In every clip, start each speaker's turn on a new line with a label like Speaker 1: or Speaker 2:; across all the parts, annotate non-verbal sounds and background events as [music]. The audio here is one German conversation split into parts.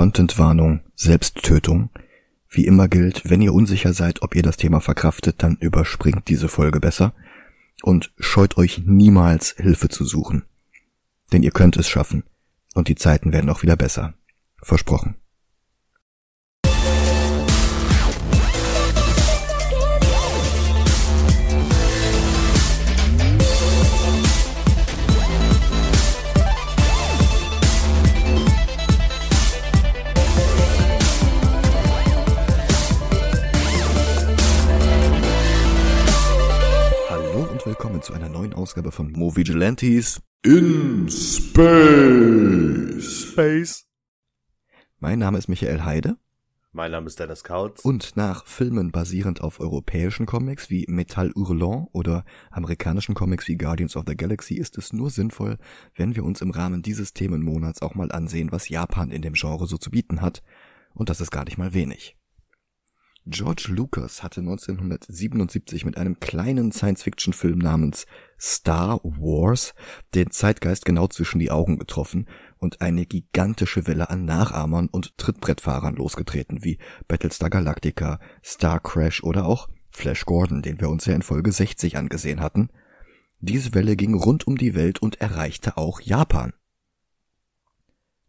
Speaker 1: Contentwarnung, Selbsttötung. Wie immer gilt, wenn ihr unsicher seid, ob ihr das Thema verkraftet, dann überspringt diese Folge besser und scheut euch niemals Hilfe zu suchen. Denn ihr könnt es schaffen und die Zeiten werden auch wieder besser. Versprochen. Willkommen zu einer neuen Ausgabe von Mo Vigilantes
Speaker 2: In Space.
Speaker 3: Space.
Speaker 1: Mein Name ist Michael Heide
Speaker 3: Mein Name ist Dennis Kautz.
Speaker 1: und nach Filmen basierend auf europäischen Comics wie Metall Hurlant oder amerikanischen Comics wie Guardians of the Galaxy ist es nur sinnvoll, wenn wir uns im Rahmen dieses Themenmonats auch mal ansehen, was Japan in dem Genre so zu bieten hat. Und das ist gar nicht mal wenig. George Lucas hatte 1977 mit einem kleinen Science-Fiction-Film namens Star Wars den Zeitgeist genau zwischen die Augen getroffen und eine gigantische Welle an Nachahmern und Trittbrettfahrern losgetreten, wie Battlestar Galactica, Star Crash oder auch Flash Gordon, den wir uns ja in Folge 60 angesehen hatten. Diese Welle ging rund um die Welt und erreichte auch Japan.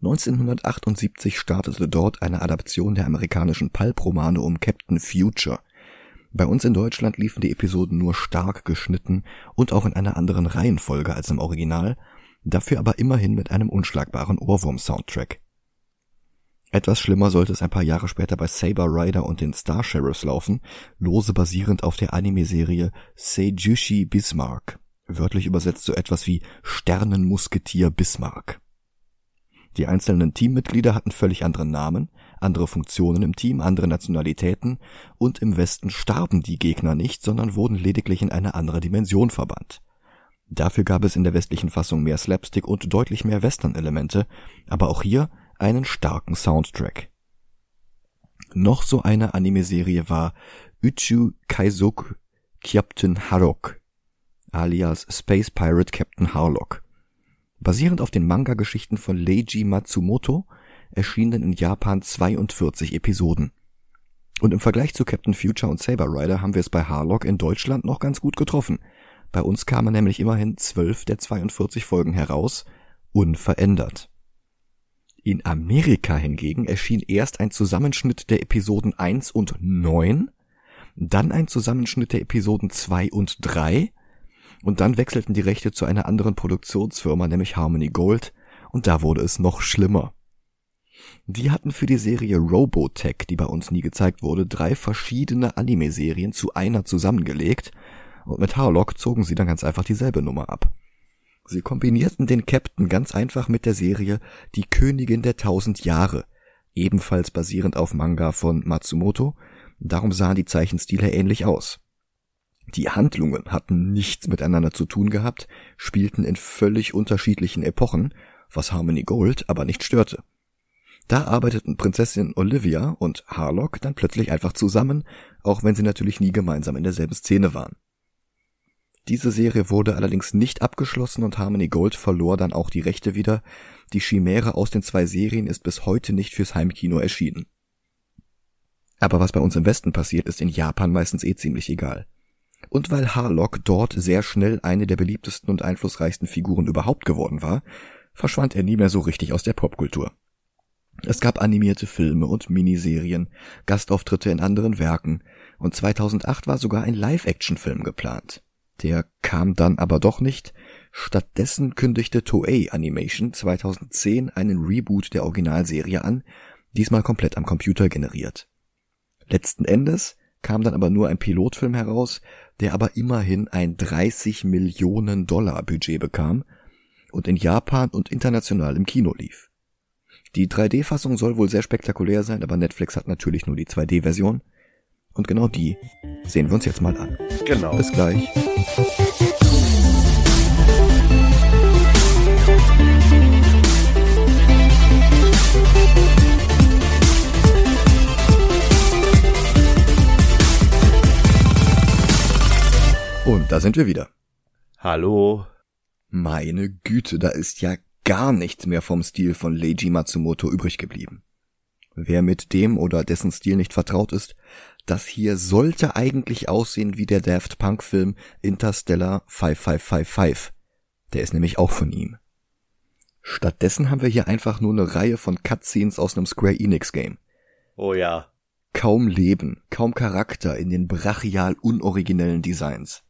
Speaker 1: 1978 startete dort eine Adaption der amerikanischen Pulp-Romane um Captain Future. Bei uns in Deutschland liefen die Episoden nur stark geschnitten und auch in einer anderen Reihenfolge als im Original, dafür aber immerhin mit einem unschlagbaren Ohrwurm-Soundtrack. Etwas schlimmer sollte es ein paar Jahre später bei Saber Rider und den Star Sheriffs laufen, lose basierend auf der Anime-Serie Seijushi Bismarck, wörtlich übersetzt so etwas wie Sternenmusketier Bismarck. Die einzelnen Teammitglieder hatten völlig andere Namen, andere Funktionen im Team, andere Nationalitäten und im Westen starben die Gegner nicht, sondern wurden lediglich in eine andere Dimension verbannt. Dafür gab es in der westlichen Fassung mehr Slapstick und deutlich mehr Western-Elemente, aber auch hier einen starken Soundtrack. Noch so eine Anime-Serie war Uchu Kaizok Captain Harrock, alias Space Pirate Captain Harlock. Basierend auf den Manga-Geschichten von Leiji Matsumoto erschienen in Japan 42 Episoden. Und im Vergleich zu Captain Future und Saber Rider haben wir es bei Harlock in Deutschland noch ganz gut getroffen. Bei uns kamen nämlich immerhin 12 der 42 Folgen heraus, unverändert. In Amerika hingegen erschien erst ein Zusammenschnitt der Episoden 1 und 9, dann ein Zusammenschnitt der Episoden 2 und 3, und dann wechselten die Rechte zu einer anderen Produktionsfirma, nämlich Harmony Gold, und da wurde es noch schlimmer. Die hatten für die Serie Robotech, die bei uns nie gezeigt wurde, drei verschiedene Anime-Serien zu einer zusammengelegt, und mit Harlock zogen sie dann ganz einfach dieselbe Nummer ab. Sie kombinierten den Captain ganz einfach mit der Serie Die Königin der tausend Jahre, ebenfalls basierend auf Manga von Matsumoto, darum sahen die Zeichenstile ähnlich aus. Die Handlungen hatten nichts miteinander zu tun gehabt, spielten in völlig unterschiedlichen Epochen, was Harmony Gold aber nicht störte. Da arbeiteten Prinzessin Olivia und Harlock dann plötzlich einfach zusammen, auch wenn sie natürlich nie gemeinsam in derselben Szene waren. Diese Serie wurde allerdings nicht abgeschlossen und Harmony Gold verlor dann auch die Rechte wieder. Die Chimäre aus den zwei Serien ist bis heute nicht fürs Heimkino erschienen. Aber was bei uns im Westen passiert, ist in Japan meistens eh ziemlich egal. Und weil Harlock dort sehr schnell eine der beliebtesten und einflussreichsten Figuren überhaupt geworden war, verschwand er nie mehr so richtig aus der Popkultur. Es gab animierte Filme und Miniserien, Gastauftritte in anderen Werken und 2008 war sogar ein Live-Action-Film geplant. Der kam dann aber doch nicht. Stattdessen kündigte Toei Animation 2010 einen Reboot der Originalserie an, diesmal komplett am Computer generiert. Letzten Endes kam dann aber nur ein Pilotfilm heraus, der aber immerhin ein 30 Millionen Dollar Budget bekam und in Japan und international im Kino lief. Die 3D-Fassung soll wohl sehr spektakulär sein, aber Netflix hat natürlich nur die 2D-Version. Und genau die sehen wir uns jetzt mal an.
Speaker 3: Genau.
Speaker 1: Bis gleich. Da sind wir wieder.
Speaker 3: Hallo.
Speaker 1: Meine Güte, da ist ja gar nichts mehr vom Stil von Leiji Matsumoto übrig geblieben. Wer mit dem oder dessen Stil nicht vertraut ist, das hier sollte eigentlich aussehen wie der Daft Punk Film Interstellar 5555. Der ist nämlich auch von ihm. Stattdessen haben wir hier einfach nur eine Reihe von Cutscenes aus einem Square Enix Game.
Speaker 3: Oh ja.
Speaker 1: Kaum Leben, kaum Charakter in den brachial unoriginellen Designs.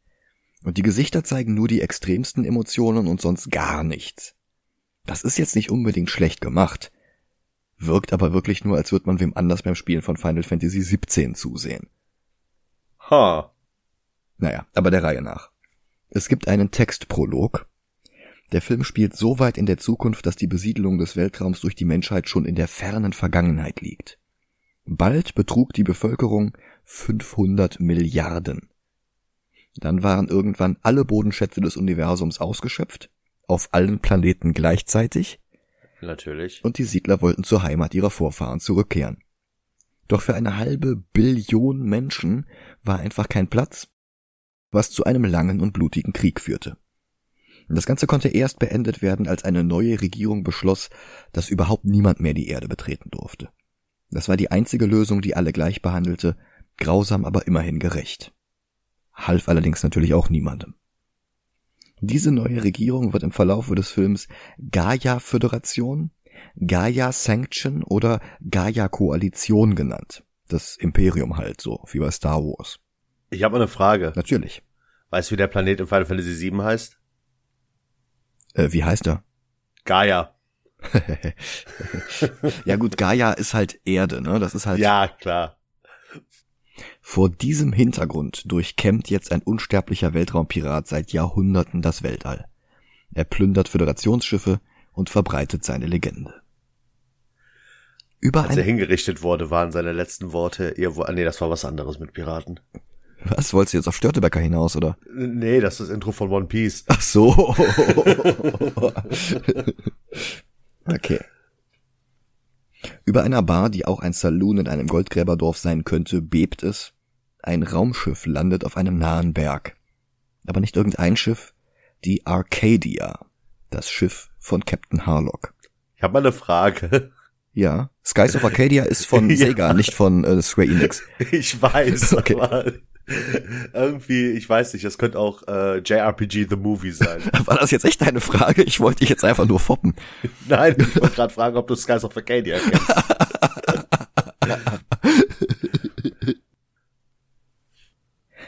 Speaker 1: Und die Gesichter zeigen nur die extremsten Emotionen und sonst gar nichts. Das ist jetzt nicht unbedingt schlecht gemacht, wirkt aber wirklich nur, als würde man wem anders beim Spielen von Final Fantasy 17 zusehen.
Speaker 3: Ha.
Speaker 1: Naja, aber der Reihe nach. Es gibt einen Textprolog. Der Film spielt so weit in der Zukunft, dass die Besiedlung des Weltraums durch die Menschheit schon in der fernen Vergangenheit liegt. Bald betrug die Bevölkerung 500 Milliarden. Dann waren irgendwann alle Bodenschätze des Universums ausgeschöpft, auf allen Planeten gleichzeitig,
Speaker 3: Natürlich.
Speaker 1: und die Siedler wollten zur Heimat ihrer Vorfahren zurückkehren. Doch für eine halbe Billion Menschen war einfach kein Platz, was zu einem langen und blutigen Krieg führte. Das Ganze konnte erst beendet werden, als eine neue Regierung beschloss, dass überhaupt niemand mehr die Erde betreten durfte. Das war die einzige Lösung, die alle gleich behandelte, grausam aber immerhin gerecht. Half allerdings natürlich auch niemandem. Diese neue Regierung wird im Verlaufe des Films Gaia-Föderation, Gaia-Sanction oder Gaia-Koalition genannt. Das Imperium halt, so wie bei Star Wars.
Speaker 3: Ich habe mal eine Frage.
Speaker 1: Natürlich.
Speaker 3: Weißt du, wie der Planet in Final Fantasy 7 heißt?
Speaker 1: Äh, wie heißt er?
Speaker 3: Gaia. [laughs]
Speaker 1: ja gut, Gaia ist halt Erde, ne? Das ist halt.
Speaker 3: Ja, klar.
Speaker 1: Vor diesem Hintergrund durchkämmt jetzt ein unsterblicher Weltraumpirat seit Jahrhunderten das Weltall. Er plündert Föderationsschiffe und verbreitet seine Legende. Über
Speaker 3: Als er hingerichtet wurde, waren seine letzten Worte irgendwo, ah nee, das war was anderes mit Piraten.
Speaker 1: was wolltest du jetzt auf Störtebecker hinaus, oder?
Speaker 3: Nee, das ist das Intro von One Piece.
Speaker 1: Ach so. [laughs] okay. Über einer Bar, die auch ein Saloon in einem Goldgräberdorf sein könnte, bebt es. Ein Raumschiff landet auf einem nahen Berg. Aber nicht irgendein Schiff, die Arcadia, das Schiff von Captain Harlock.
Speaker 3: Ich habe mal eine Frage.
Speaker 1: Ja, Skies of Arcadia ist von [laughs]
Speaker 3: Ja.
Speaker 1: Sega, nicht von äh, Square Enix.
Speaker 3: Ich weiß, [laughs]
Speaker 1: Okay.
Speaker 3: aber [laughs] irgendwie, ich weiß nicht, das könnte auch äh, JRPG The Movie sein. [laughs]
Speaker 1: War das jetzt echt deine Frage? Ich wollte dich jetzt einfach nur foppen. [laughs]
Speaker 3: Nein, ich wollte gerade fragen, ob du Skies of Arcadia kennst.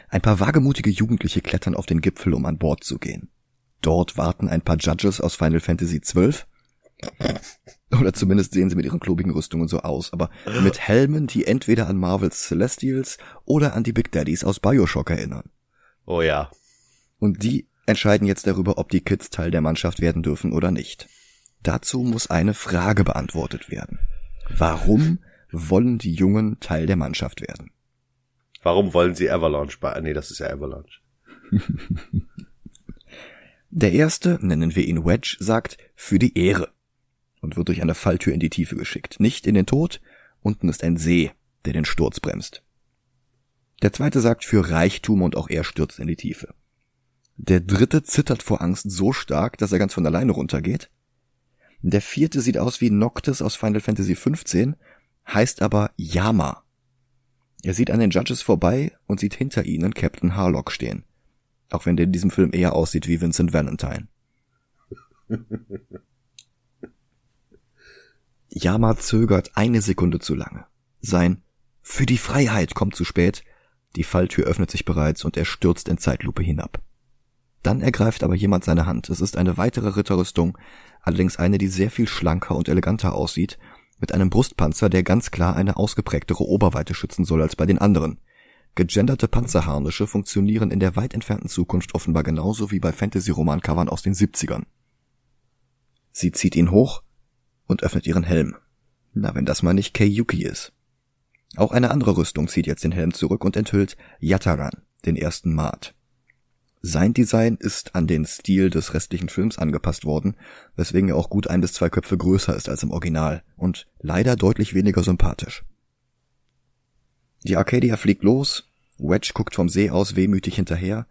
Speaker 1: Ein paar wagemutige Jugendliche klettern auf den Gipfel, um an Bord zu gehen. Dort warten ein paar Judges aus Final Fantasy XII. Oder zumindest sehen sie mit ihren klobigen Rüstungen so aus, aber mit Helmen, die entweder an Marvels Celestials oder an die Big Daddies aus Bioshock erinnern.
Speaker 3: Oh ja.
Speaker 1: Und die entscheiden jetzt darüber, ob die Kids Teil der Mannschaft werden dürfen oder nicht. Dazu muss eine Frage beantwortet werden. Warum wollen die Jungen Teil der Mannschaft werden?
Speaker 3: Warum wollen sie Avalanche bei? Nee, das ist ja Avalanche. [laughs]
Speaker 1: Der erste, nennen wir ihn Wedge, sagt für die Ehre und wird durch eine Falltür in die Tiefe geschickt. Nicht in den Tod, unten ist ein See, der den Sturz bremst. Der zweite sagt für Reichtum und auch er stürzt in die Tiefe. Der dritte zittert vor Angst so stark, dass er ganz von alleine runtergeht. Der vierte sieht aus wie Noctis aus Final Fantasy XV, heißt aber Yama. Er sieht an den Judges vorbei und sieht hinter ihnen Captain Harlock stehen. Auch wenn der in diesem Film eher aussieht wie Vincent Valentine. [laughs] Yama zögert eine Sekunde zu lange. Sein Für die Freiheit kommt zu spät. Die Falltür öffnet sich bereits und er stürzt in Zeitlupe hinab. Dann ergreift aber jemand seine Hand. Es ist eine weitere Ritterrüstung, allerdings eine, die sehr viel schlanker und eleganter aussieht, mit einem Brustpanzer, der ganz klar eine ausgeprägtere Oberweite schützen soll als bei den anderen. Gegenderte Panzerharnische funktionieren in der weit entfernten Zukunft offenbar genauso wie bei Fantasy-Roman-Covern aus den 70ern. Sie zieht ihn hoch und öffnet ihren Helm. Na, wenn das mal nicht Keiyuki ist. Auch eine andere Rüstung zieht jetzt den Helm zurück und enthüllt Yataran, den ersten Maat. Sein Design ist an den Stil des restlichen Films angepasst worden, weswegen er auch gut ein bis zwei Köpfe größer ist als im Original und leider deutlich weniger sympathisch. Die Arcadia fliegt los, Wedge guckt vom See aus wehmütig hinterher.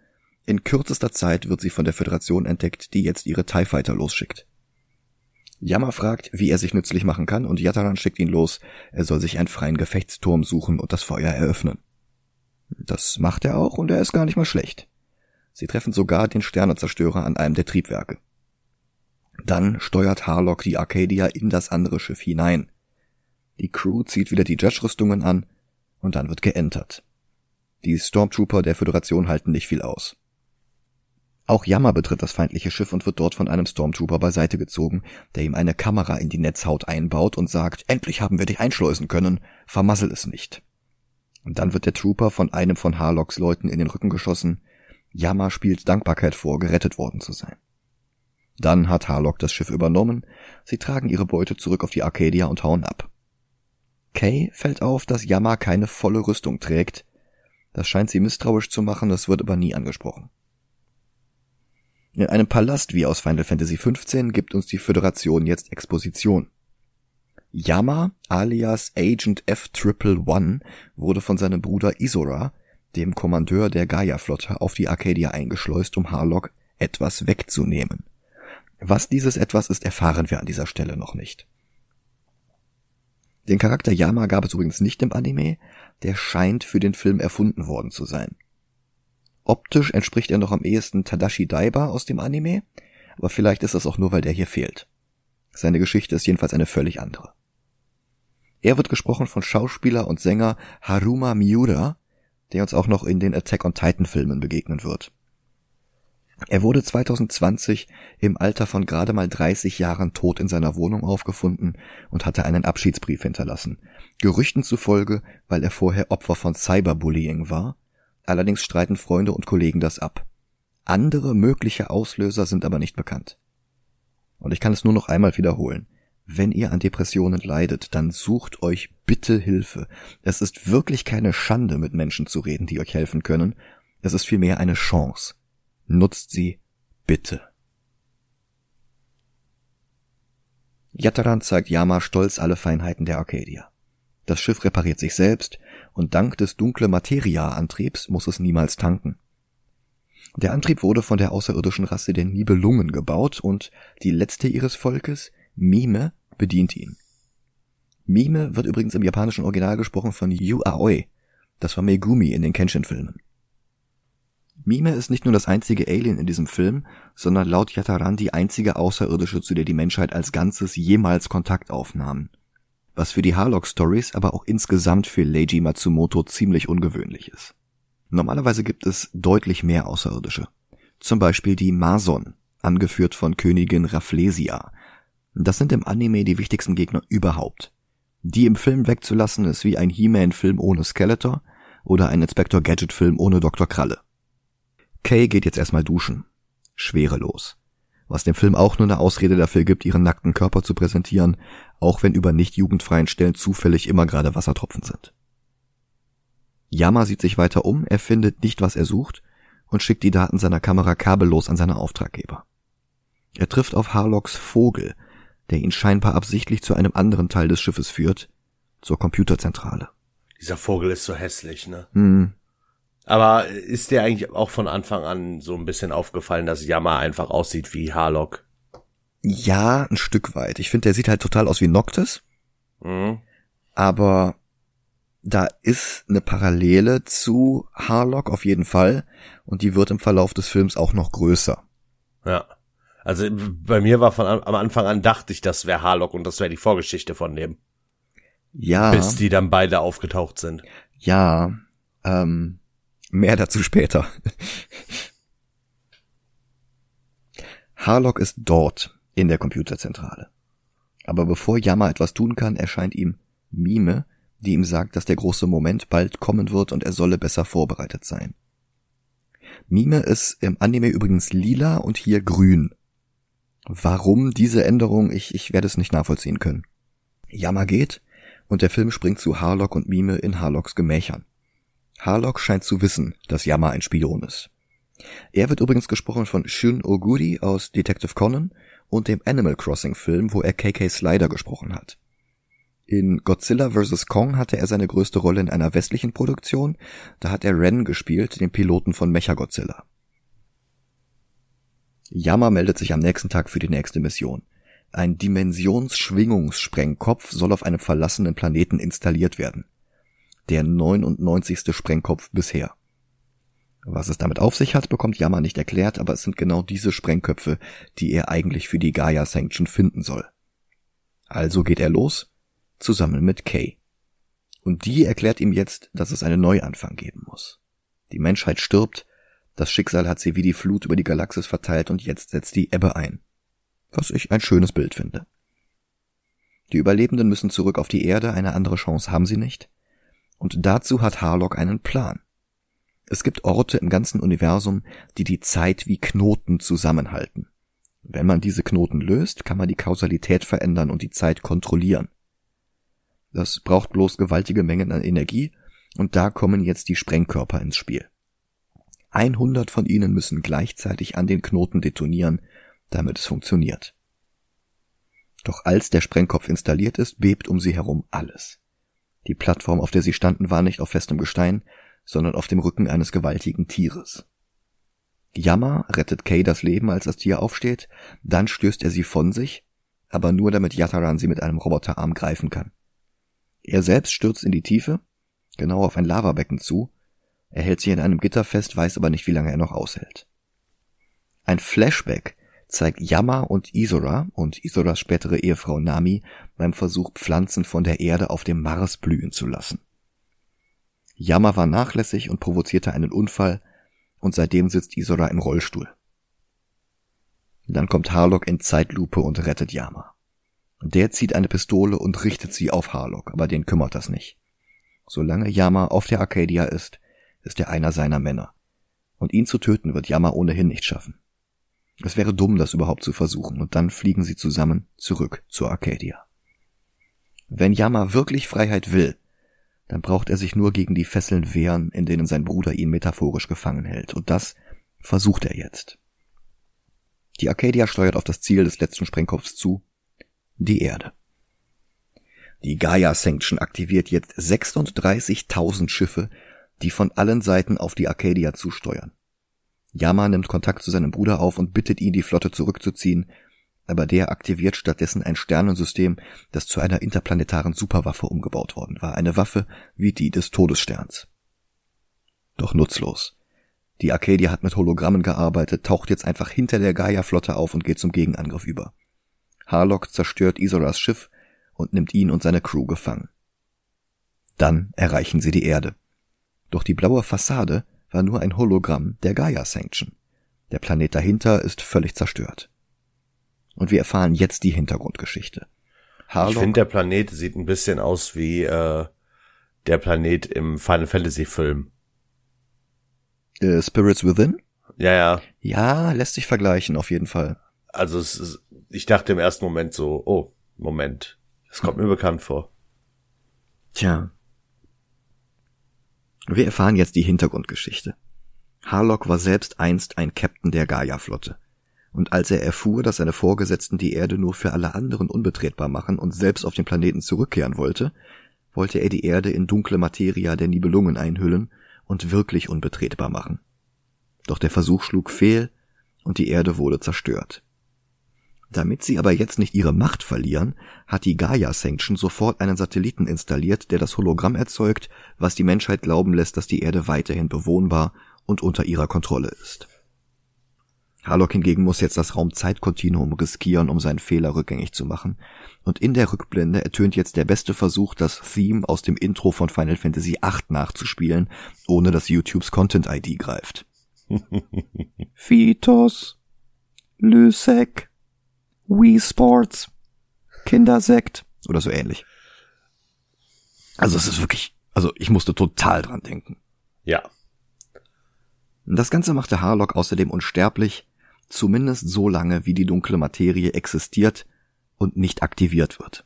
Speaker 1: In kürzester Zeit wird sie von der Föderation entdeckt, die jetzt ihre TIE Fighter losschickt. Yama fragt, wie er sich nützlich machen kann und Yataran schickt ihn los, er soll sich einen freien Gefechtsturm suchen und das Feuer eröffnen. Das macht er auch und er ist gar nicht mal schlecht. Sie treffen sogar den Sternezerstörer an einem der Triebwerke. Dann steuert Harlock die Arcadia in das andere Schiff hinein. Die Crew zieht wieder die Judge-Rüstungen an und dann wird geentert. Die Stormtrooper der Föderation halten nicht viel aus. Auch Yammer betritt das feindliche Schiff und wird dort von einem Stormtrooper beiseite gezogen, der ihm eine Kamera in die Netzhaut einbaut und sagt, endlich haben wir dich einschleusen können, vermassel es nicht. Und dann wird der Trooper von einem von Harlocks Leuten in den Rücken geschossen. Yammer spielt Dankbarkeit vor, gerettet worden zu sein. Dann hat Harlock das Schiff übernommen, sie tragen ihre Beute zurück auf die Arcadia und hauen ab. Kay fällt auf, dass Yammer keine volle Rüstung trägt. Das scheint sie misstrauisch zu machen, das wird aber nie angesprochen. In einem Palast wie aus Final Fantasy XV gibt uns die Föderation jetzt Exposition. Yama alias Agent F-Triple-One wurde von seinem Bruder Isora, dem Kommandeur der Gaia-Flotte, auf die Arcadia eingeschleust, um Harlock etwas wegzunehmen. Was dieses etwas ist, erfahren wir an dieser Stelle noch nicht. Den Charakter Yama gab es übrigens nicht im Anime, der scheint für den Film erfunden worden zu sein. Optisch entspricht er noch am ehesten Tadashi Daiba aus dem Anime, aber vielleicht ist das auch nur, weil der hier fehlt. Seine Geschichte ist jedenfalls eine völlig andere. Er wird gesprochen von Schauspieler und Sänger Haruma Miura, der uns auch noch in den Attack on Titan Filmen begegnen wird. Er wurde 2020 im Alter von gerade mal 30 Jahren tot in seiner Wohnung aufgefunden und hatte einen Abschiedsbrief hinterlassen. Gerüchten zufolge, weil er vorher Opfer von Cyberbullying war Allerdings streiten Freunde und Kollegen das ab. Andere mögliche Auslöser sind aber nicht bekannt. Und ich kann es nur noch einmal wiederholen. Wenn ihr an Depressionen leidet, dann sucht euch bitte Hilfe. Es ist wirklich keine Schande, mit Menschen zu reden, die euch helfen können. Es ist vielmehr eine Chance. Nutzt sie bitte. Yataran zeigt Yama stolz alle Feinheiten der Arcadia. Das Schiff repariert sich selbst, und dank des dunkle Materia-Antriebs muss es niemals tanken. Der Antrieb wurde von der außerirdischen Rasse der Nibelungen gebaut und die letzte ihres Volkes, Mime, bedient ihn. Mime wird übrigens im japanischen Original gesprochen von Yu Aoi. Das war Megumi in den Kenshin-Filmen. Mime ist nicht nur das einzige Alien in diesem Film, sondern laut Yataran die einzige Außerirdische, zu der die Menschheit als Ganzes jemals Kontakt aufnahm was für die Harlock Stories, aber auch insgesamt für Leiji Matsumoto ziemlich ungewöhnlich ist. Normalerweise gibt es deutlich mehr Außerirdische. Zum Beispiel die Mason, angeführt von Königin Rafflesia. Das sind im Anime die wichtigsten Gegner überhaupt. Die im Film wegzulassen ist wie ein He-Man-Film ohne Skeletor oder ein Inspector Gadget-Film ohne Dr. Kralle. Kay geht jetzt erstmal duschen. Schwerelos was dem Film auch nur eine Ausrede dafür gibt, ihren nackten Körper zu präsentieren, auch wenn über nicht jugendfreien Stellen zufällig immer gerade Wassertropfen sind. Yama sieht sich weiter um, er findet nicht, was er sucht und schickt die Daten seiner Kamera kabellos an seine Auftraggeber. Er trifft auf Harlocks Vogel, der ihn scheinbar absichtlich zu einem anderen Teil des Schiffes führt, zur Computerzentrale.
Speaker 3: Dieser Vogel ist so hässlich, ne?
Speaker 1: Hm,
Speaker 3: aber ist dir eigentlich auch von Anfang an so ein bisschen aufgefallen, dass Yama einfach aussieht wie Harlock?
Speaker 1: Ja, ein Stück weit. Ich finde, der sieht halt total aus wie Noctis.
Speaker 3: Mhm.
Speaker 1: Aber da ist eine Parallele zu Harlock auf jeden Fall. Und die wird im Verlauf des Films auch noch größer.
Speaker 3: Ja. Also bei mir war von am Anfang an dachte ich, das wäre Harlock und das wäre die Vorgeschichte von dem.
Speaker 1: Ja.
Speaker 3: Bis die dann beide aufgetaucht sind.
Speaker 1: Ja. Ähm, Mehr dazu später. Harlock ist dort in der Computerzentrale. Aber bevor Yama etwas tun kann, erscheint ihm Mime, die ihm sagt, dass der große Moment bald kommen wird und er solle besser vorbereitet sein. Mime ist im Anime übrigens lila und hier grün. Warum diese Änderung? Ich, ich werde es nicht nachvollziehen können. Yama geht und der Film springt zu Harlock und Mime in Harlocks Gemächern. Harlock scheint zu wissen, dass Yama ein Spion ist. Er wird übrigens gesprochen von Shun Oguri aus Detective Conan und dem Animal Crossing Film, wo er KK Slider gesprochen hat. In Godzilla vs. Kong hatte er seine größte Rolle in einer westlichen Produktion, da hat er Ren gespielt, den Piloten von Mechagodzilla. Yama meldet sich am nächsten Tag für die nächste Mission. Ein Dimensionsschwingungssprengkopf soll auf einem verlassenen Planeten installiert werden. Der 99. Sprengkopf bisher. Was es damit auf sich hat, bekommt Yama nicht erklärt, aber es sind genau diese Sprengköpfe, die er eigentlich für die Gaia Sanction finden soll. Also geht er los, zusammen mit Kay. Und die erklärt ihm jetzt, dass es einen Neuanfang geben muss. Die Menschheit stirbt, das Schicksal hat sie wie die Flut über die Galaxis verteilt und jetzt setzt die Ebbe ein. Was ich ein schönes Bild finde. Die Überlebenden müssen zurück auf die Erde, eine andere Chance haben sie nicht. Und dazu hat Harlock einen Plan. Es gibt Orte im ganzen Universum, die die Zeit wie Knoten zusammenhalten. Wenn man diese Knoten löst, kann man die Kausalität verändern und die Zeit kontrollieren. Das braucht bloß gewaltige Mengen an Energie, und da kommen jetzt die Sprengkörper ins Spiel. 100 von ihnen müssen gleichzeitig an den Knoten detonieren, damit es funktioniert. Doch als der Sprengkopf installiert ist, bebt um sie herum alles. Die Plattform, auf der sie standen, war nicht auf festem Gestein, sondern auf dem Rücken eines gewaltigen Tieres. Yama rettet Kay das Leben, als das Tier aufsteht, dann stößt er sie von sich, aber nur damit Yataran sie mit einem Roboterarm greifen kann. Er selbst stürzt in die Tiefe, genau auf ein Lavabecken zu, er hält sich in einem Gitter fest, weiß aber nicht, wie lange er noch aushält. Ein Flashback zeigt Yama und Isora und Isoras spätere Ehefrau Nami beim Versuch, Pflanzen von der Erde auf dem Mars blühen zu lassen. Yama war nachlässig und provozierte einen Unfall, und seitdem sitzt Isora im Rollstuhl. Dann kommt Harlock in Zeitlupe und rettet Yama. Der zieht eine Pistole und richtet sie auf Harlock, aber den kümmert das nicht. Solange Yama auf der Arcadia ist, ist er einer seiner Männer. Und ihn zu töten wird Yama ohnehin nicht schaffen. Es wäre dumm, das überhaupt zu versuchen, und dann fliegen sie zusammen zurück zur Arcadia. Wenn Yama wirklich Freiheit will, dann braucht er sich nur gegen die Fesseln wehren, in denen sein Bruder ihn metaphorisch gefangen hält, und das versucht er jetzt. Die Arcadia steuert auf das Ziel des letzten Sprengkopfs zu, die Erde. Die Gaia Sanction aktiviert jetzt 36.000 Schiffe, die von allen Seiten auf die Arcadia zusteuern. Yama nimmt Kontakt zu seinem Bruder auf und bittet ihn, die Flotte zurückzuziehen, aber der aktiviert stattdessen ein Sternensystem, das zu einer interplanetaren Superwaffe umgebaut worden war, eine Waffe wie die des Todessterns. Doch nutzlos. Die Arcadia hat mit Hologrammen gearbeitet, taucht jetzt einfach hinter der Gaia-Flotte auf und geht zum Gegenangriff über. Harlock zerstört Isoras Schiff und nimmt ihn und seine Crew gefangen. Dann erreichen sie die Erde. Doch die blaue Fassade war nur ein Hologramm der Gaia Sanction. Der Planet dahinter ist völlig zerstört. Und wir erfahren jetzt die Hintergrundgeschichte.
Speaker 3: Harlock, ich finde, der Planet sieht ein bisschen aus wie äh, der Planet im Final Fantasy Film.
Speaker 1: Äh, Spirits Within?
Speaker 3: Ja, ja.
Speaker 1: Ja, lässt sich vergleichen, auf jeden Fall.
Speaker 3: Also es ist, ich dachte im ersten Moment so, oh, Moment, es kommt mir bekannt vor.
Speaker 1: Tja. Wir erfahren jetzt die Hintergrundgeschichte. Harlock war selbst einst ein Captain der Gaia-Flotte und als er erfuhr, dass seine Vorgesetzten die Erde nur für alle anderen unbetretbar machen und selbst auf den Planeten zurückkehren wollte, wollte er die Erde in dunkle Materia der Nibelungen einhüllen und wirklich unbetretbar machen. Doch der Versuch schlug fehl und die Erde wurde zerstört. Damit sie aber jetzt nicht ihre Macht verlieren, hat die Gaia Sanction sofort einen Satelliten installiert, der das Hologramm erzeugt, was die Menschheit glauben lässt, dass die Erde weiterhin bewohnbar und unter ihrer Kontrolle ist. Harlock hingegen muss jetzt das Raumzeitkontinuum riskieren, um seinen Fehler rückgängig zu machen. Und in der Rückblende ertönt jetzt der beste Versuch, das Theme aus dem Intro von Final Fantasy VIII nachzuspielen, ohne dass YouTubes Content ID greift. [laughs] Fitos, Lysek, Wii Sports, Kindersekt oder so ähnlich. Also es ist wirklich, also ich musste total dran denken.
Speaker 3: Ja.
Speaker 1: Das Ganze machte Harlock außerdem unsterblich, zumindest so lange, wie die dunkle Materie existiert und nicht aktiviert wird.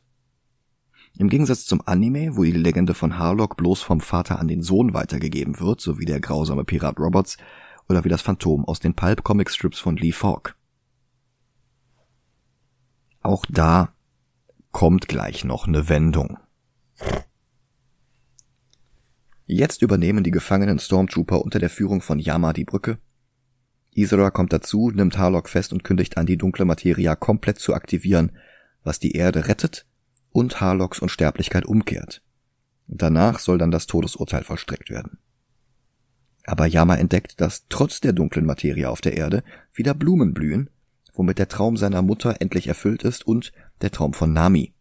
Speaker 1: Im Gegensatz zum Anime, wo die Legende von Harlock bloß vom Vater an den Sohn weitergegeben wird, so wie der grausame Pirat Roberts oder wie das Phantom aus den Pulp Comic Strips von Lee Falk. Auch da kommt gleich noch eine Wendung. Jetzt übernehmen die gefangenen Stormtrooper unter der Führung von Yama die Brücke Isra kommt dazu, nimmt Harlock fest und kündigt an, die dunkle Materia komplett zu aktivieren, was die Erde rettet und Harlocks Unsterblichkeit umkehrt. Danach soll dann das Todesurteil vollstreckt werden. Aber Yama entdeckt, dass trotz der dunklen Materie auf der Erde wieder Blumen blühen, womit der Traum seiner Mutter endlich erfüllt ist und der Traum von Nami.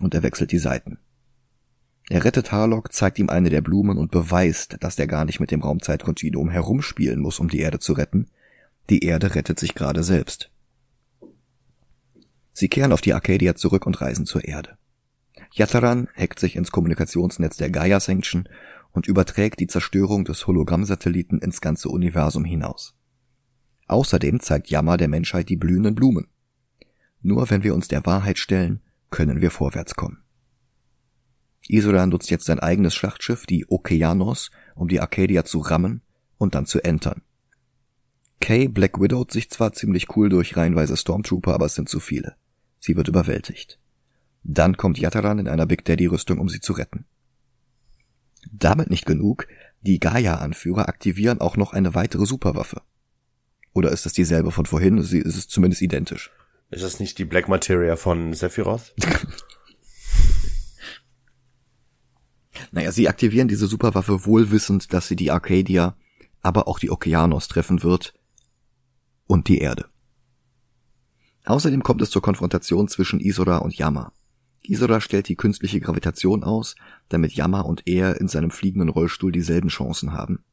Speaker 1: Und er wechselt die Seiten. Er rettet Harlock, zeigt ihm eine der Blumen und beweist, dass er gar nicht mit dem Raumzeitkontinuum herumspielen muss, um die Erde zu retten. Die Erde rettet sich gerade selbst. Sie kehren auf die Arcadia zurück und reisen zur Erde. Yataran hackt sich ins Kommunikationsnetz der Gaia Sanction und überträgt die Zerstörung des Hologrammsatelliten ins ganze Universum hinaus. Außerdem zeigt Yama der Menschheit die blühenden Blumen. Nur wenn wir uns der Wahrheit stellen, können wir vorwärts kommen. Isola nutzt jetzt sein eigenes Schlachtschiff, die Okeanos, um die Arcadia zu rammen und dann zu entern. Kay Black Widow sich zwar ziemlich cool durch reihenweise Stormtrooper, aber es sind zu viele. Sie wird überwältigt. Dann kommt Yataran in einer Big Daddy Rüstung, um sie zu retten. Damit nicht genug, die Gaia-Anführer aktivieren auch noch eine weitere Superwaffe. Oder ist das dieselbe von vorhin? Sie ist es zumindest identisch.
Speaker 3: Ist das nicht die Black Materia von Sephiroth? [laughs]
Speaker 1: naja, sie aktivieren diese Superwaffe wohlwissend, dass sie die Arcadia, aber auch die Okeanos treffen wird und die Erde. Außerdem kommt es zur Konfrontation zwischen Isora und Yama. Isora stellt die künstliche Gravitation aus, damit Yama und er in seinem fliegenden Rollstuhl dieselben Chancen haben.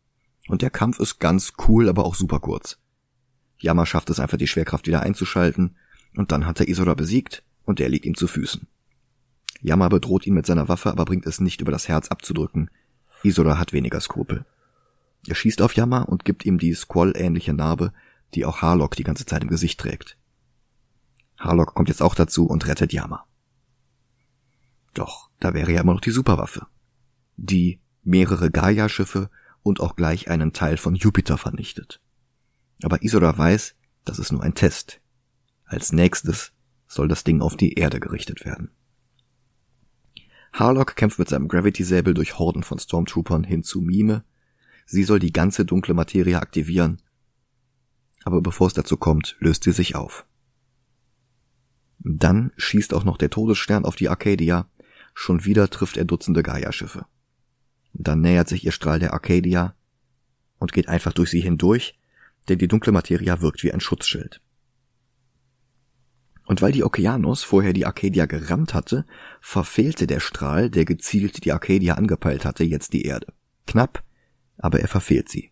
Speaker 1: Und der Kampf ist ganz cool, aber auch super kurz. Yama schafft es einfach, die Schwerkraft wieder einzuschalten, und dann hat er Isora besiegt, und er liegt ihm zu Füßen. Yama bedroht ihn mit seiner Waffe, aber bringt es nicht über das Herz abzudrücken. Isora hat weniger Skrupel. Er schießt auf Yama und gibt ihm die Squall-ähnliche Narbe, die auch Harlock die ganze Zeit im Gesicht trägt. Harlock kommt jetzt auch dazu und rettet Yama. Doch, da wäre ja immer noch die Superwaffe. Die mehrere Gaia-Schiffe und auch gleich einen Teil von Jupiter vernichtet. Aber Isora weiß, das ist nur ein Test. Als nächstes soll das Ding auf die Erde gerichtet werden. Harlock kämpft mit seinem Gravity-Säbel durch Horden von Stormtroopern hin zu Mime. Sie soll die ganze dunkle Materie aktivieren. Aber bevor es dazu kommt, löst sie sich auf. Dann schießt auch noch der Todesstern auf die Arcadia, Schon wieder trifft er Dutzende Gaia-Schiffe. Dann nähert sich ihr Strahl der Arcadia und geht einfach durch sie hindurch, denn die dunkle Materia wirkt wie ein Schutzschild. Und weil die Okeanos vorher die Arcadia gerammt hatte, verfehlte der Strahl, der gezielt die Arcadia angepeilt hatte, jetzt die Erde. Knapp, aber er verfehlt sie.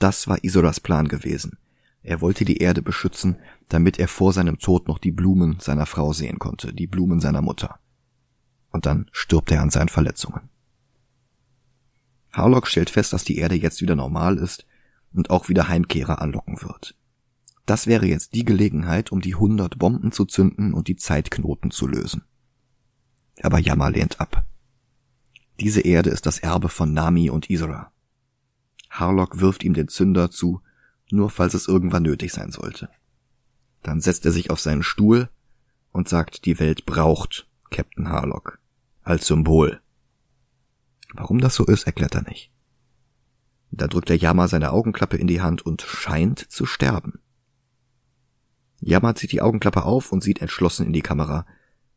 Speaker 1: Das war Isoras Plan gewesen. Er wollte die Erde beschützen, damit er vor seinem Tod noch die Blumen seiner Frau sehen konnte, die Blumen seiner Mutter und dann stirbt er an seinen Verletzungen. Harlock stellt fest, dass die Erde jetzt wieder normal ist und auch wieder Heimkehrer anlocken wird. Das wäre jetzt die Gelegenheit, um die hundert Bomben zu zünden und die Zeitknoten zu lösen. Aber Yama lehnt ab. Diese Erde ist das Erbe von Nami und Isra. Harlock wirft ihm den Zünder zu, nur falls es irgendwann nötig sein sollte. Dann setzt er sich auf seinen Stuhl und sagt, die Welt braucht Captain Harlock als Symbol. Warum das so ist, erklärt er nicht. Da drückt der Yama seine Augenklappe in die Hand und scheint zu sterben. Yama zieht die Augenklappe auf und sieht entschlossen in die Kamera.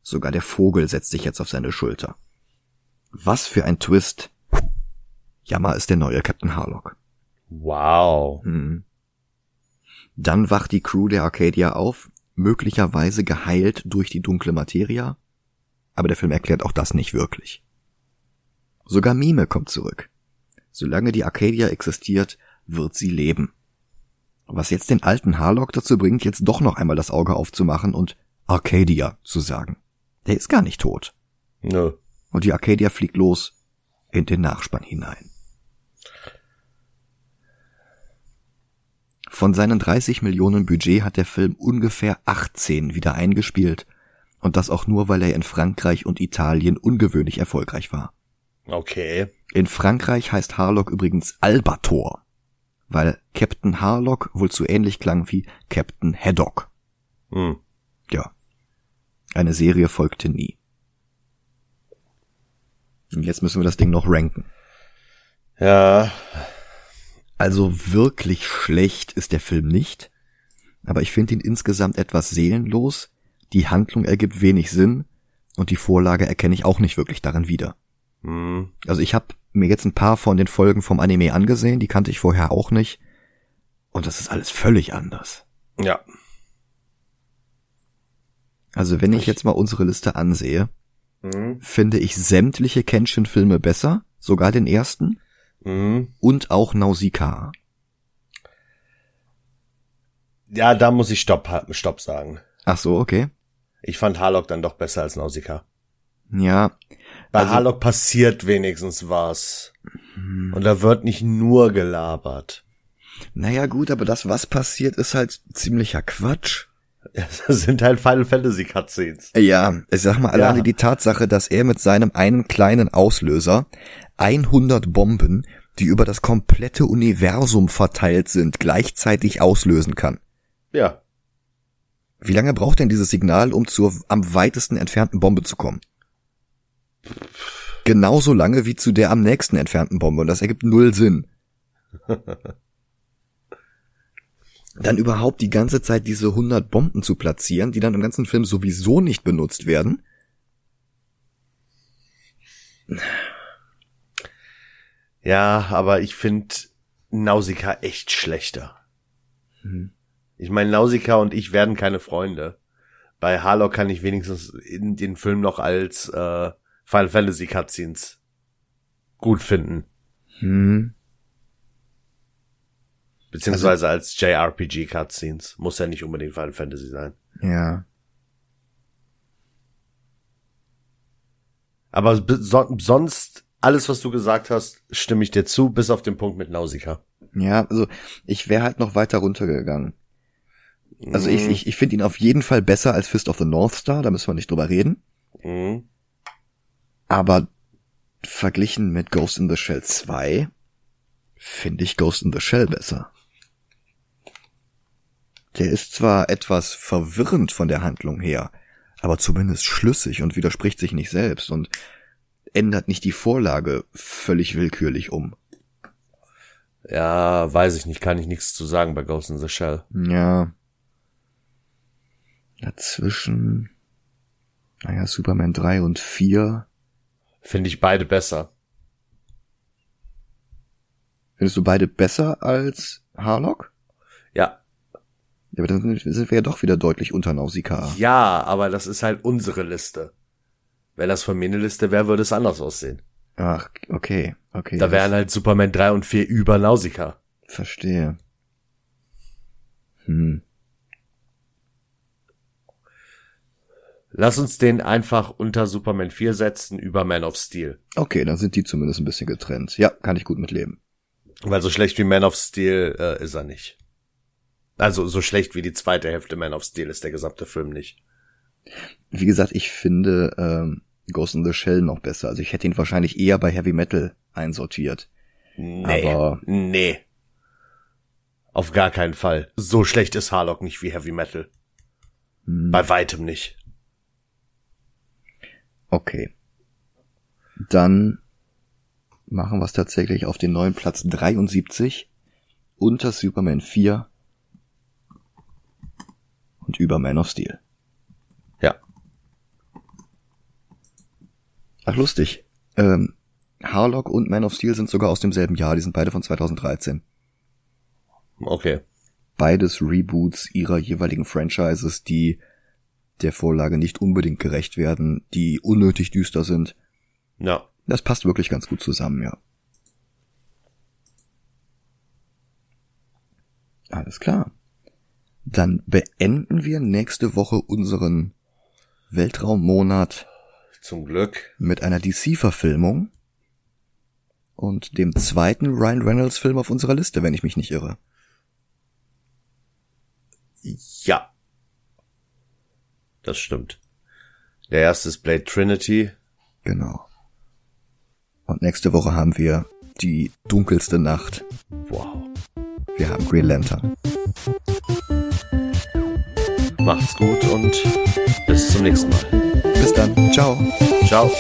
Speaker 1: Sogar der Vogel setzt sich jetzt auf seine Schulter. Was für ein Twist. Yama ist der neue Captain Harlock.
Speaker 3: Wow.
Speaker 1: Hm. Dann wacht die Crew der Arcadia auf, möglicherweise geheilt durch die dunkle Materia aber der Film erklärt auch das nicht wirklich. Sogar Mime kommt zurück. Solange die Arcadia existiert, wird sie leben. Was jetzt den alten Harlock dazu bringt, jetzt doch noch einmal das Auge aufzumachen und Arcadia zu sagen. Der ist gar nicht tot.
Speaker 3: Nö.
Speaker 1: Und die Arcadia fliegt los in den Nachspann hinein. Von seinen 30 Millionen Budget hat der Film ungefähr 18 wieder eingespielt und das auch nur, weil er in Frankreich und Italien ungewöhnlich erfolgreich war.
Speaker 3: Okay.
Speaker 1: In Frankreich heißt Harlock übrigens Albator, weil Captain Harlock wohl zu ähnlich klang wie Captain Haddock.
Speaker 3: Hm.
Speaker 1: Ja. Eine Serie folgte nie. Und jetzt müssen wir das Ding noch ranken.
Speaker 3: Ja.
Speaker 1: Also wirklich schlecht ist der Film nicht, aber ich finde ihn insgesamt etwas seelenlos, die Handlung ergibt wenig Sinn und die Vorlage erkenne ich auch nicht wirklich darin wieder.
Speaker 3: Hm.
Speaker 1: Also ich habe mir jetzt ein paar von den Folgen vom Anime angesehen, die kannte ich vorher auch nicht. Und das ist alles völlig anders.
Speaker 3: Ja.
Speaker 1: Also wenn ich jetzt mal unsere Liste ansehe,
Speaker 3: Mhm.
Speaker 1: finde ich sämtliche Kenshin-Filme besser, sogar den ersten
Speaker 3: Mhm.
Speaker 1: und auch Nausicaa.
Speaker 3: Ja, da muss ich Stopp, Stopp sagen.
Speaker 1: Ach so, okay.
Speaker 3: Ich fand Harlock dann doch besser als Nausicaa.
Speaker 1: Ja,
Speaker 3: Bei
Speaker 1: Also-
Speaker 3: Harlock passiert wenigstens was. Und da wird nicht nur gelabert.
Speaker 1: naja gut, aber das, was passiert, ist halt ziemlicher Quatsch. [laughs]
Speaker 3: Das sind halt Final Fantasy Cutscenes.
Speaker 1: Ja, ich sag mal alleine
Speaker 3: Ja.
Speaker 1: die Tatsache, dass er mit seinem einen kleinen Auslöser 100 Bomben, die über das komplette Universum verteilt sind, gleichzeitig auslösen kann.
Speaker 3: Ja.
Speaker 1: Wie lange braucht denn dieses Signal, um zur am weitesten entfernten Bombe zu kommen? Genauso lange wie zu der am nächsten entfernten Bombe und das ergibt null Sinn. [laughs] Dann überhaupt die ganze Zeit diese 100 Bomben zu platzieren, die dann im ganzen Film sowieso nicht benutzt werden.
Speaker 3: Ja, aber ich finde Nausicaa echt schlechter.
Speaker 1: Hm.
Speaker 3: Ich meine, Nausicaa und ich werden keine Freunde. Bei Harlock kann ich wenigstens in den Film noch als äh, Final Fantasy Cutscenes gut finden.
Speaker 1: Hm.
Speaker 3: Beziehungsweise als JRPG Cutscenes. Muss ja nicht unbedingt Final Fantasy sein.
Speaker 1: Ja.
Speaker 3: Aber be- so, sonst, alles, was du gesagt hast, stimme ich dir zu, bis auf den Punkt mit Nausicaa.
Speaker 1: Ja, also ich wäre halt noch weiter runtergegangen. Also ich,
Speaker 3: Mhm.
Speaker 1: ich, ich finde ihn auf jeden Fall besser als Fist of the North Star, da müssen wir nicht drüber reden.
Speaker 3: Mhm.
Speaker 1: Aber verglichen mit Ghost in the Shell 2 finde ich Ghost in the Shell besser. Der ist zwar etwas verwirrend von der Handlung her, aber zumindest schlüssig und widerspricht sich nicht selbst und ändert nicht die Vorlage völlig willkürlich um.
Speaker 3: Ja, weiß ich nicht, kann ich nichts zu sagen bei Ghost in the Shell.
Speaker 1: Ja. Dazwischen, naja, Superman 3 und 4.
Speaker 3: Finde ich beide besser.
Speaker 1: Findest du beide besser als Harlock?
Speaker 3: Ja.
Speaker 1: Ja, aber dann sind wir ja doch wieder deutlich unter Nausicaa.
Speaker 3: Ja, aber das ist halt unsere Liste. Wenn das von mir eine Liste wäre, würde es anders aussehen.
Speaker 1: Ach, okay, okay.
Speaker 3: Da wären halt Superman 3 und 4 über Nausicaa.
Speaker 1: Verstehe. Hm.
Speaker 3: Lass uns den einfach unter Superman 4 setzen, über Man of Steel.
Speaker 1: Okay, dann sind die zumindest ein bisschen getrennt. Ja, kann ich gut mitleben.
Speaker 3: Weil so schlecht wie Man of Steel äh, ist er nicht. Also so schlecht wie die zweite Hälfte Man of Steel ist der gesamte Film nicht.
Speaker 1: Wie gesagt, ich finde ähm, Ghost in the Shell noch besser. Also ich hätte ihn wahrscheinlich eher bei Heavy Metal einsortiert.
Speaker 3: Nee.
Speaker 1: Aber-
Speaker 3: Nee. Auf gar keinen Fall. So schlecht ist Harlock nicht wie Heavy Metal.
Speaker 1: Hm,
Speaker 3: Bei weitem nicht.
Speaker 1: Okay. Dann machen wir es tatsächlich auf den neuen Platz 73 unter Superman 4 und über Man of Steel.
Speaker 3: Ja.
Speaker 1: Ach, lustig. Ähm, Harlock und Man of Steel sind sogar aus demselben Jahr, die sind beide von 2013.
Speaker 3: Okay.
Speaker 1: Beides Reboots ihrer jeweiligen Franchises, die der Vorlage nicht unbedingt gerecht werden, die unnötig düster sind.
Speaker 3: Ja.
Speaker 1: Das passt wirklich ganz gut zusammen, ja. Alles klar. Dann beenden wir nächste Woche unseren Weltraummonat
Speaker 3: Zum Glück.
Speaker 1: mit einer DC-Verfilmung und dem zweiten Ryan Reynolds-Film auf unserer Liste, wenn ich mich nicht irre.
Speaker 3: Ja. Das stimmt. Der erste ist Blade Trinity.
Speaker 1: Genau. Und nächste Woche haben wir die dunkelste Nacht.
Speaker 3: Wow.
Speaker 1: Wir haben Green Lantern.
Speaker 3: Macht's gut und bis zum nächsten Mal.
Speaker 1: Bis dann. Ciao.
Speaker 3: Ciao.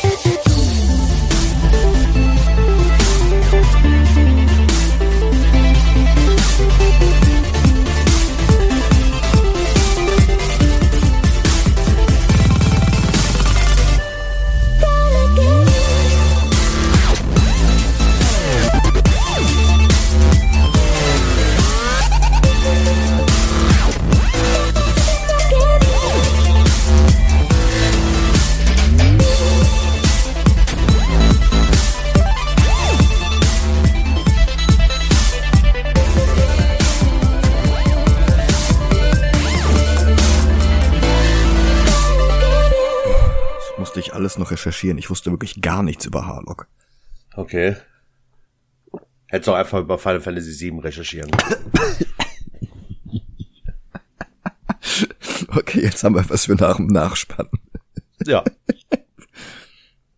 Speaker 1: Recherchieren. Ich wusste wirklich gar nichts über Harlock.
Speaker 3: Okay. Hättest du auch einfach über Final Fantasy 7 recherchieren. [laughs]
Speaker 1: okay, jetzt haben wir was für nach dem Nachspannen.
Speaker 3: Ja. [laughs]